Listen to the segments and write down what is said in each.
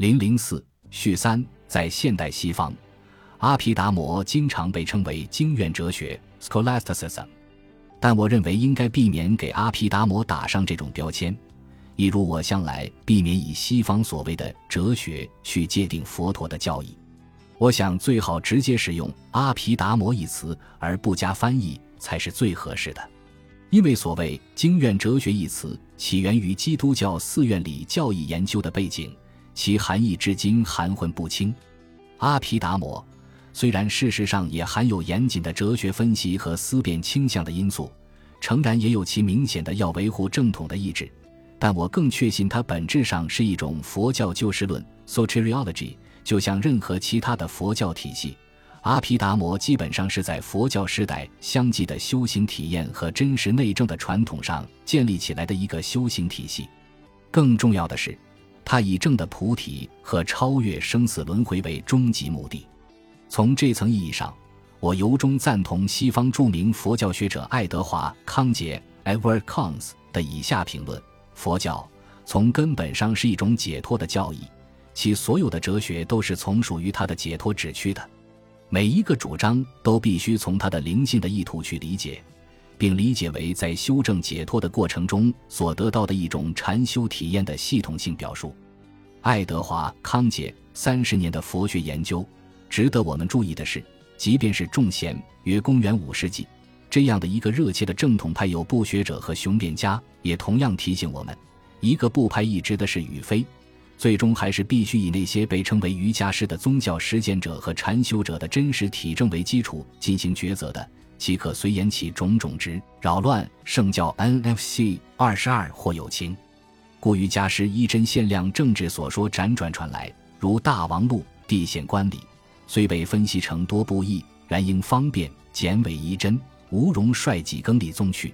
零零四序三，在现代西方，阿毗达摩经常被称为经院哲学 （scholasticism），但我认为应该避免给阿毗达摩打上这种标签，一如我向来避免以西方所谓的哲学去界定佛陀的教义。我想最好直接使用“阿毗达摩”一词，而不加翻译，才是最合适的。因为所谓“经院哲学”一词起源于基督教寺院里教义研究的背景。其含义至今含混不清。阿毗达摩虽然事实上也含有严谨的哲学分析和思辨倾向的因素，诚然也有其明显的要维护正统的意志，但我更确信它本质上是一种佛教救世论 （soteriology）。就像任何其他的佛教体系，阿毗达摩基本上是在佛教时代相继的修行体验和真实内证的传统上建立起来的一个修行体系。更重要的是。他以正的菩提和超越生死轮回为终极目的。从这层意义上，我由衷赞同西方著名佛教学者爱德华·康杰 （Edward Conz） 的以下评论：佛教从根本上是一种解脱的教义，其所有的哲学都是从属于他的解脱旨趣的。每一个主张都必须从他的灵性的意图去理解，并理解为在修正解脱的过程中所得到的一种禅修体验的系统性表述。爱德华·康杰三十年的佛学研究，值得我们注意的是，即便是众贤约公元五世纪这样的一个热切的正统派有部学者和雄辩家，也同样提醒我们，一个不派一直的是与非，最终还是必须以那些被称为瑜伽师的宗教实践者和禅修者的真实体证为基础进行抉择的，岂可随言起种种之扰乱圣教？NFC 二十二或有情。故于家师一针限量政治所说辗转传来，如大王路地县官礼，虽被分析成多不义，然应方便简伪一真，无容率几更立宗去。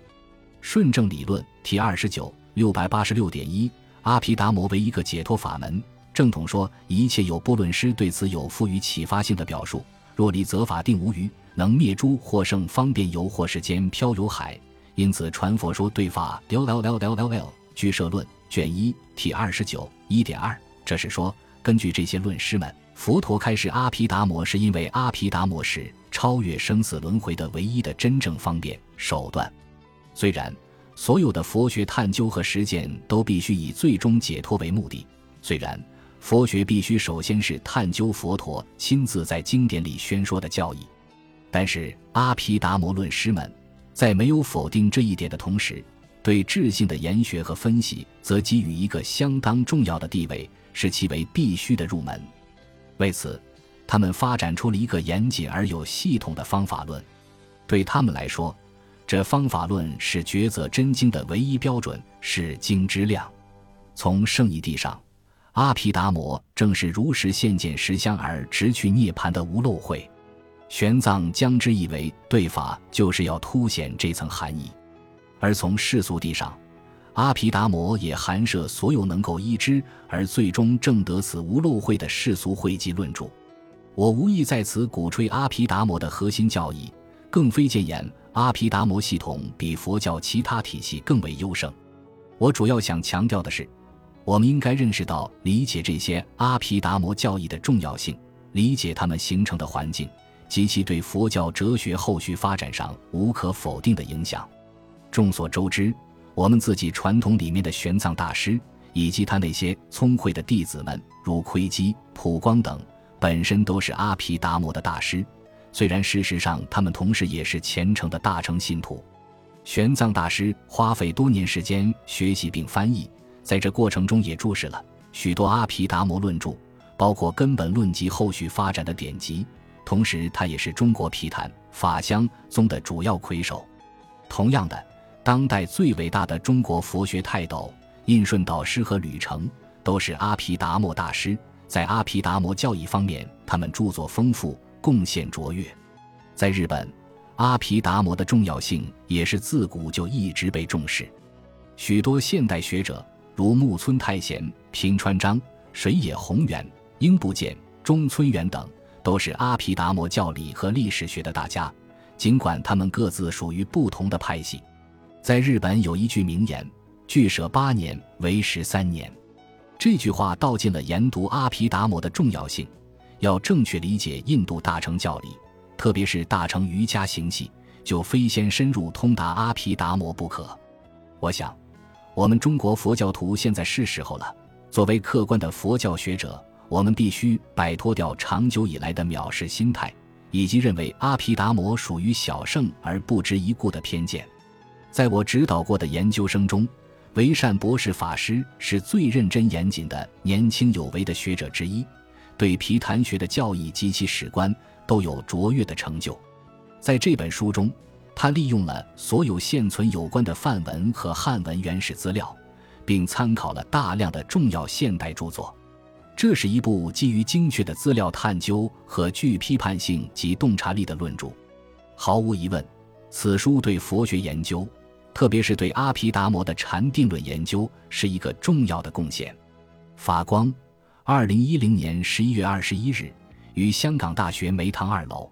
顺正理论题二十九六百八十六点一，阿毗达摩为一个解脱法门。正统说一切有不论师对此有赋予启发性的表述。若离则法定无余，能灭诸或胜方便游或世间漂游海。因此传佛说对法了了了了了了。居舍论。卷一 T 二十九一点二，这是说，根据这些论师们，佛陀开示阿毗达摩，是因为阿毗达摩是超越生死轮回的唯一的真正方便手段。虽然所有的佛学探究和实践都必须以最终解脱为目的，虽然佛学必须首先是探究佛陀亲自在经典里宣说的教义，但是阿毗达摩论师们在没有否定这一点的同时。对智性的研学和分析，则给予一个相当重要的地位，视其为必须的入门。为此，他们发展出了一个严谨而有系统的方法论。对他们来说，这方法论是抉择真经的唯一标准，是经之量。从圣义地上，阿毗达摩正是如实现见实相而直去涅槃的无漏慧。玄奘将之译为对法，就是要凸显这层含义。而从世俗地上，阿毗达摩也含摄所有能够依之而最终证得此无漏慧的世俗慧集论著。我无意在此鼓吹阿毗达摩的核心教义，更非谏言阿毗达摩系统比佛教其他体系更为优胜。我主要想强调的是，我们应该认识到理解这些阿毗达摩教义的重要性，理解他们形成的环境及其对佛教哲学后续发展上无可否定的影响。众所周知，我们自己传统里面的玄奘大师，以及他那些聪慧的弟子们，如窥基、普光等，本身都是阿毗达摩的大师。虽然事实上他们同时也是虔诚的大乘信徒。玄奘大师花费多年时间学习并翻译，在这过程中也注释了许多阿毗达摩论著，包括根本论及后续发展的典籍。同时，他也是中国毗昙法相宗的主要魁首。同样的。当代最伟大的中国佛学泰斗印顺导师和吕澄都是阿毗达摩大师，在阿毗达摩教义方面，他们著作丰富，贡献卓越。在日本，阿毗达摩的重要性也是自古就一直被重视。许多现代学者，如木村太贤、平川章、水野宏元、英部健、中村元等，都是阿毗达摩教理和历史学的大家，尽管他们各自属于不同的派系。在日本有一句名言：“俱舍八年，为时三年。”这句话道尽了研读阿毗达摩的重要性。要正确理解印度大乘教理，特别是大乘瑜伽行系，就非先深入通达阿毗达摩不可。我想，我们中国佛教徒现在是时候了。作为客观的佛教学者，我们必须摆脱掉长久以来的藐视心态，以及认为阿毗达摩属于小圣而不值一顾的偏见。在我指导过的研究生中，维善博士法师是最认真严谨的年轻有为的学者之一。对皮谭学的教义及其史观都有卓越的成就，在这本书中，他利用了所有现存有关的梵文和汉文原始资料，并参考了大量的重要现代著作。这是一部基于精确的资料探究和具批判性及洞察力的论著。毫无疑问，此书对佛学研究，特别是对阿毗达摩的禅定论研究，是一个重要的贡献。法光。二零一零年十一月二十一日，于香港大学梅堂二楼。